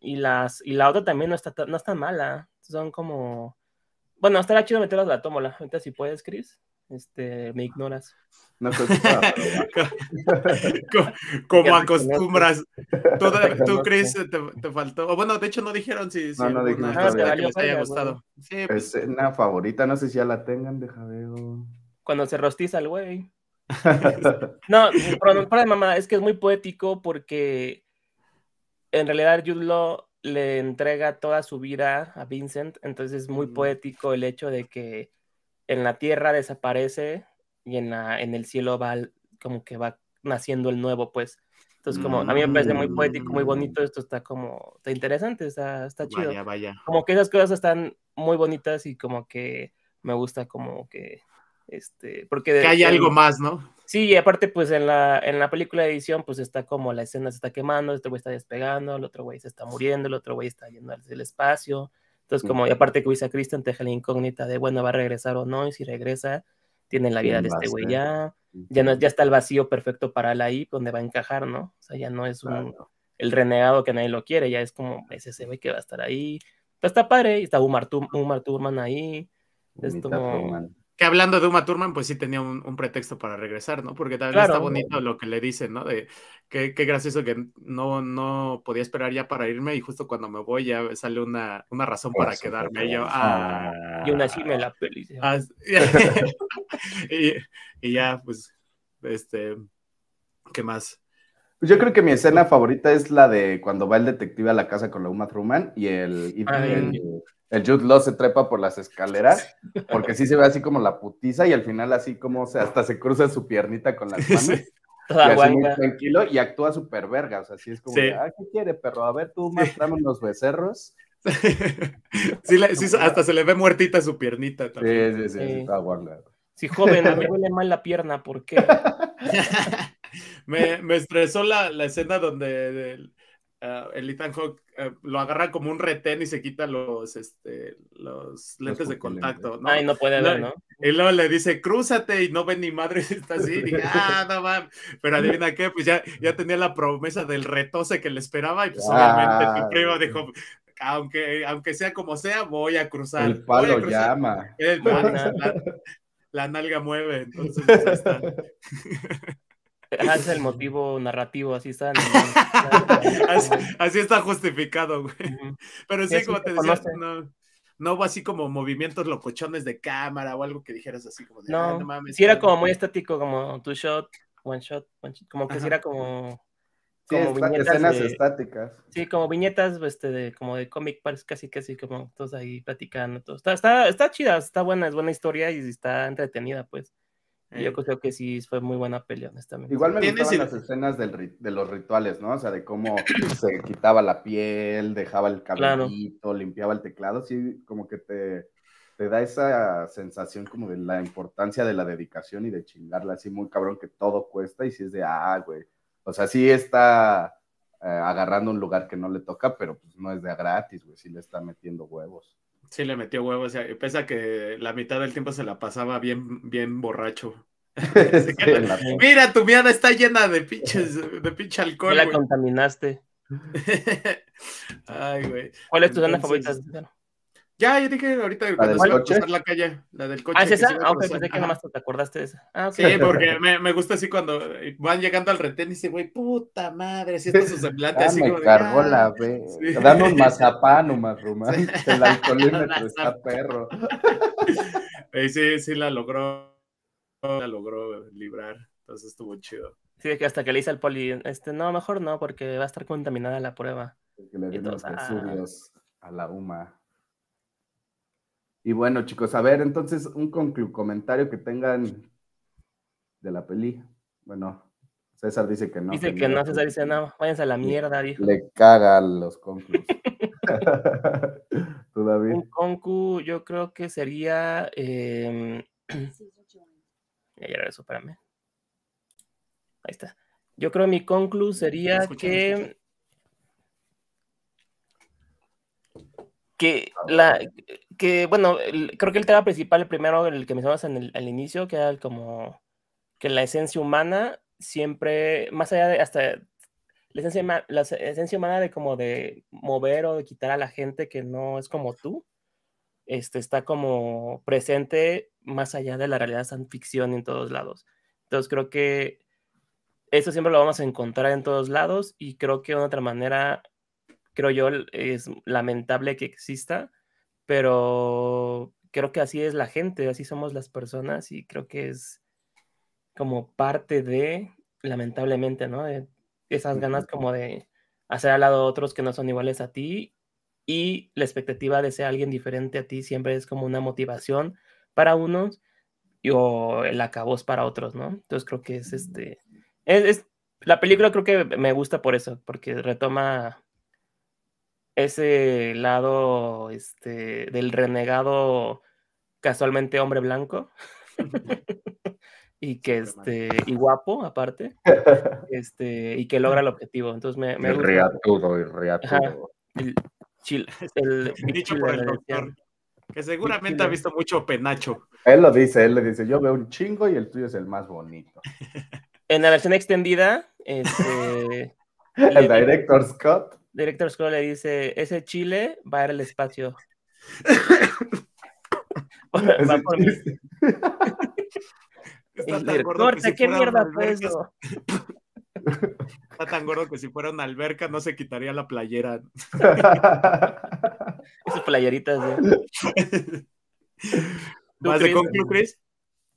Y, las, y la otra también no está, no está mala. Son como... Bueno, estará chido meterlas a la tómola. Ahorita si puedes, Chris. Este, me ignoras. No como, acostumbras. ¿Tú, crees te, te, faltó? O bueno, de hecho no dijeron si, si no, no una, ah, que les haya gustado. Sí, pues. Escena favorita, no sé si ya la tengan, deja ver. Cuando se rostiza el güey. no, pero, para de mamá, es que es muy poético porque en realidad Law le entrega toda su vida a Vincent, entonces es muy poético el hecho de que en la tierra desaparece y en, la, en el cielo va como que va naciendo el nuevo, pues. Entonces, como a mí me parece muy poético, muy bonito, esto está como, está interesante, está, está chido. Vaya, vaya. Como que esas cosas están muy bonitas y como que me gusta como que, este, porque... Que hay algo más, ¿no? Sí, y aparte, pues en la, en la película de edición, pues está como la escena se está quemando, este güey está despegando, el otro güey se está muriendo, el otro güey está yendo al espacio. Entonces, como, y aparte que a Christian te deja la incógnita de, bueno, va a regresar o no, y si regresa, tiene la vida de este güey ya, ya, no, ya está el vacío perfecto para la ahí, donde va a encajar, ¿no? O sea, ya no es un, el renegado que nadie lo quiere, ya es como, es ese güey que va a estar ahí. Pero está padre, y está Umar, Umar Turman ahí. Es como, que hablando de Uma Thurman, pues sí tenía un, pretexto para regresar, ¿no? Porque también está bonito lo que le dicen, ¿no? De qué, qué gracioso que no, no podía esperar ya para irme y justo cuando me voy ya sale una, una razón para quedarme. Y, yo, ah, y una así me la peli. Ah, y, y, ya, pues, este, ¿qué más? Pues yo creo que mi escena favorita es la de cuando va el detective a la casa con la Uma Thurman y el, y el el Jude Law se trepa por las escaleras, porque sí se ve así como la putiza y al final así como se, hasta se cruza su piernita con las manos. Y así muy tranquilo y actúa súper verga, o sea, así es como, ah, ¿qué quiere, perro? A ver, tú más dame unos becerros sí, hasta se le ve muertita su piernita también. Sí, sí, sí, está guanga. Sí, joven, me duele mal la pierna, ¿por qué? me, me, estresó la, la escena donde el, uh, el Ethan Hawke uh, lo agarra como un retén y se quita los, este, los lentes los de contacto. ¿no? Ay, no puede ver, ¿no? Y luego le dice, crúzate, y no ve ni madre, está así. Y dije, ah, no mames. Pero adivina qué, pues ya, ya tenía la promesa del retose que le esperaba, y pues obviamente tu primo dijo, aunque, aunque sea como sea, voy a cruzar. El palo llama. El, la, la, nalga mueve, entonces pues, está. es el motivo narrativo, así está. así, está justificado, güey. Pero sí, como te decía, no, no hubo así como movimientos locochones de cámara o algo que dijeras así como de, no, no mames. Sí, era como muy estático, como two shot, one shot, one shot como que sí era como. como viñetas escenas estáticas. Sí, como viñetas este, de, como de cómic, casi casi como todos ahí platicando. Todo. Está, está, está chida, está buena, es buena historia y está entretenida, pues. Yo creo que sí fue muy buena pelea, honestamente. Igual me gustaban las escenas del, de los rituales, ¿no? O sea, de cómo se quitaba la piel, dejaba el cabellito, limpiaba el teclado, sí, como que te, te da esa sensación como de la importancia de la dedicación y de chingarla así muy cabrón que todo cuesta y si es de, ah, güey. O sea, sí está eh, agarrando un lugar que no le toca, pero pues no es de gratis, güey, sí le está metiendo huevos. Sí, le metió huevos, pese a que la mitad del tiempo se la pasaba bien, bien borracho. Mira, tu mierda está llena de pinches, de pinche alcohol. la contaminaste. Ay, güey. ¿Cuál es tu zona favorita? Ya, yo dije ahorita ¿La del coche? la calle, la del coche. Ah, ¿es esa? Ah, pensé que nada más te acordaste de esa. Ah, Sí, porque me, me, gusta así cuando van llegando al retén y dice, güey, puta madre, así está su semblante, así me como cargó de, la ve. Sí. Dame un mazapán, Omar Román. El alcoholímetro está perro. Y sí, sí la logró, la logró librar, entonces estuvo chido. Sí, que hasta que le hice al poli, este, no, mejor no, porque va a estar contaminada la prueba. Que le dieron los ah. a la UMA. Y bueno, chicos, a ver, entonces un conclu comentario que tengan de la peli. Bueno, César dice que no. Dice que, no, César dice no, váyanse a la mierda, dijo. Le caga los conclus. ¿Tú, David? Un concu, yo creo que sería. Eh... ya era eso, espérame. Ahí está. Yo creo que mi conclu sería que que la que bueno creo que el tema principal el primero el que mencionabas en el, al inicio que era como que la esencia humana siempre más allá de hasta la esencia, la esencia humana de como de mover o de quitar a la gente que no es como tú este está como presente más allá de la realidad san ficción en todos lados. Entonces creo que eso siempre lo vamos a encontrar en todos lados y creo que de otra manera creo yo, es lamentable que exista, pero creo que así es la gente, así somos las personas y creo que es como parte de, lamentablemente, ¿no? De esas ganas como de hacer al lado a otros que no son iguales a ti y la expectativa de ser alguien diferente a ti siempre es como una motivación para unos y, o el acabos para otros, ¿no? Entonces creo que es este, es, la película creo que me gusta por eso, porque retoma ese lado este, del renegado casualmente hombre blanco. Y que este y guapo aparte este y que logra el objetivo. Entonces me, me el riatudo y riatudo el, el, dicho por el doctor que seguramente ha visto mucho penacho. Él lo dice él le dice yo veo un chingo y el tuyo es el más bonito en la versión extendida este el director Scott Director Scott le dice, ese chile va a ir al espacio. va por mí. Está tan gordo que si ¿qué mierda fue eso? Está tan gordo que si fuera una alberca no se quitaría la playera. Esas playeritas, ¿eh? ¿Más de conclu, Chris?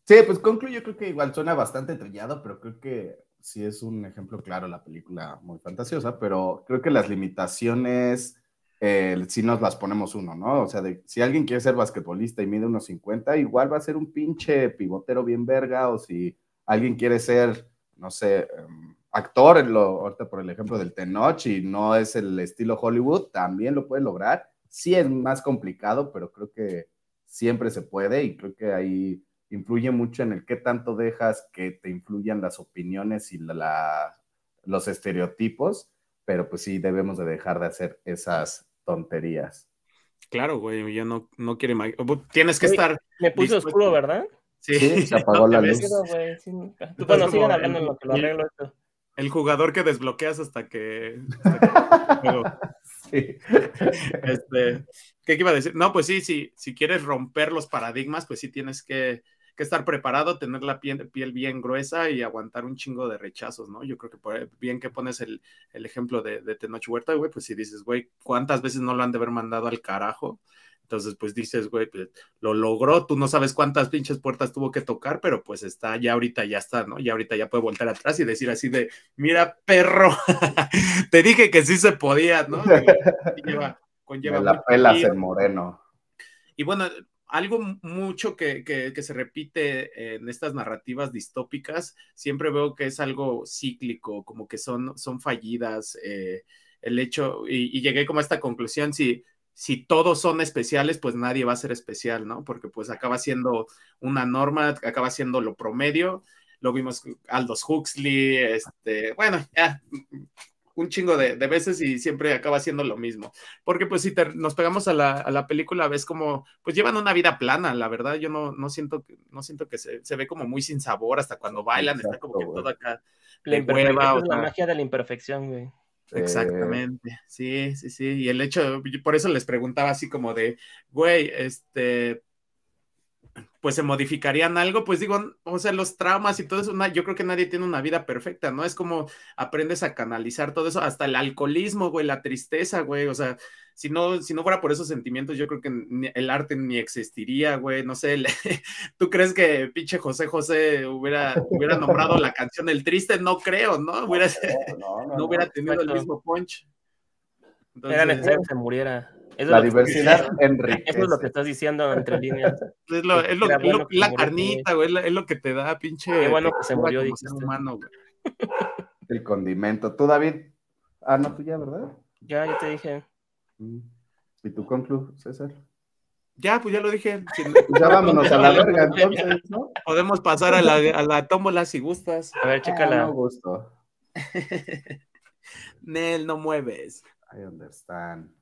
Sí, pues conclu yo creo que igual suena bastante trillado, pero creo que sí es un ejemplo claro la película muy fantasiosa, pero creo que las limitaciones eh, sí nos las ponemos uno, ¿no? O sea, de, si alguien quiere ser basquetbolista y mide unos 50, igual va a ser un pinche pivotero bien verga, o si alguien quiere ser, no sé, um, actor, lo, ahorita por el ejemplo del Tenoch y no es el estilo Hollywood, también lo puede lograr sí es más complicado, pero creo que siempre se puede y creo que ahí influye mucho en el qué tanto dejas que te influyan las opiniones y la, los estereotipos, pero pues sí debemos de dejar de hacer esas tonterías. Claro, güey, yo no, no quiero imaginar. Tienes que estar. Me puse oscuro, ¿verdad? Sí, se apagó la luz. Tú, bueno, sigan hablando en lo que lo arreglo esto. El jugador que desbloqueas hasta que. sí. Este, ¿Qué iba a decir? No, pues sí, sí, si quieres romper los paradigmas, pues sí tienes que, que estar preparado, tener la piel, piel, bien gruesa y aguantar un chingo de rechazos, ¿no? Yo creo que por, bien que pones el, el ejemplo de, de Tenoch Huerta, güey, pues si dices, güey, ¿cuántas veces no lo han de haber mandado al carajo? Entonces, pues dices, güey, pues, lo logró, tú no sabes cuántas pinches puertas tuvo que tocar, pero pues está, ya ahorita ya está, ¿no? Ya ahorita ya puede voltar atrás y decir así de, mira, perro, te dije que sí se podía, ¿no? Lleva, conlleva la pelas en moreno. Y bueno, algo mucho que, que, se repite en estas narrativas distópicas, siempre veo que es algo cíclico, como que son, son fallidas. Eh, el hecho, y, llegué como a esta conclusión, si, si todos son especiales, pues nadie va a ser especial, ¿no? Porque pues acaba siendo una norma, acaba siendo lo promedio. Lo vimos Aldous Huxley, este, bueno, ya, un chingo de, de, veces y siempre acaba siendo lo mismo. Porque pues si te, nos pegamos a la, a la, película, ves como, pues llevan una vida plana, la verdad, yo no, no siento, no siento que se, se ve como muy sin sabor hasta cuando bailan, Exacto, está como que todo acá. La, hueva, es la magia de la imperfección, güey. Exactamente, sí, sí, sí. Y el hecho, por eso les preguntaba así como de, güey, este, pues se modificarían algo, pues digo, o sea, los traumas y todo eso, yo creo que nadie tiene una vida perfecta, ¿no? Es como aprendes a canalizar todo eso, hasta el alcoholismo, güey, la tristeza, güey, o sea, si no, si no fuera por esos sentimientos, yo creo que el arte ni existiría, güey, no sé, ¿tú crees que pinche José José hubiera, hubiera nombrado la canción El Triste? No creo, ¿no? Hubiera, no, no, no, hubiera tenido el mismo punch. Entonces, Era necesario que se muriera. Eso la diversidad enriquece. Eso es lo que estás diciendo entre líneas. Es, lo, es, lo, es bueno la carnita, güey, es lo que te da pinche. Qué bueno que se murió, dijiste. Humano, güey. El condimento. ¿Tú, David? Ah, no, tú ya, ¿verdad? Ya, ya te dije. ¿Y tú conclu, César? Ya, pues ya lo dije. Pues ya vámonos a la verga, entonces, ¿no? Podemos pasar a la, a la tómbola si gustas. A ver, chécala. Ah, no gusto. Nel, no mueves. I understand.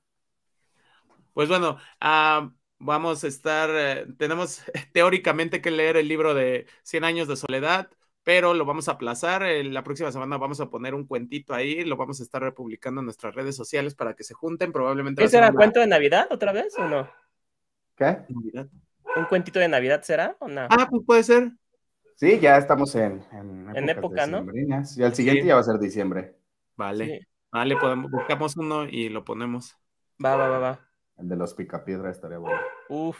Pues bueno, uh, vamos a estar, eh, tenemos teóricamente que leer el libro de 100 años de soledad, pero lo vamos a aplazar. Eh, la próxima semana vamos a poner un cuentito ahí, lo vamos a estar republicando en nuestras redes sociales para que se junten. Probablemente. ¿Ese era cuento de Navidad otra vez o no? ¿Qué? Navidad. ¿Un cuentito de Navidad será o no? Ah, pues puede ser. Sí, ya estamos en, en, en época, ¿no? Y al siguiente Sí. ya va a ser diciembre. Vale, Sí. vale, podemos, buscamos uno y lo ponemos. Va, va, va, va. El de los picapiedra estaría bueno. Uf,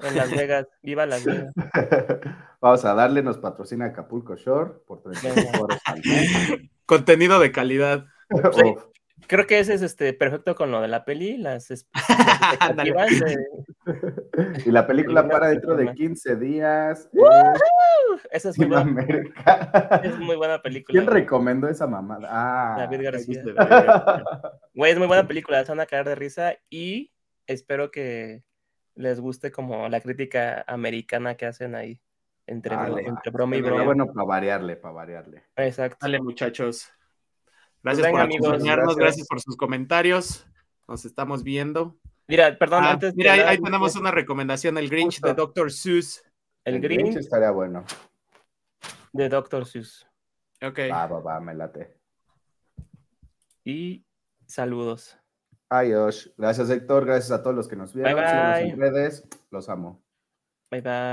en Las Vegas. Viva Las Vegas. Vamos a darle, nos patrocina Acapulco Shore por 35 horas al mes. Contenido de calidad. Sí. Creo que ese es este perfecto con lo de la peli, las, es- las expectativas de- Y la película para dentro de película. 15 días. Esa en es muy buena, América. es muy buena película. ¿Quién recomendó esa mamada? Ah, David García. Güey, es muy buena película, se van a caer de risa y espero que les guste como la crítica americana que hacen ahí entre, Dale, entre broma y broma. bueno, para variarle, para variarle. Exacto. Dale, muchachos. Gracias Venga, por amigos, acompañarnos, gracias. gracias por sus comentarios. Nos estamos viendo. Mira, perdón, Ah, antes de mira, ahí, tenemos una recomendación, el Grinch Justo. de Dr. Seuss. el Grinch estaría bueno. de Dr. Seuss. Ok. Va, va, va, me late. Y saludos. Adiós. Gracias, Héctor. Gracias a todos los que nos vieron. Bye, bye. en redes. Los amo. Bye bye.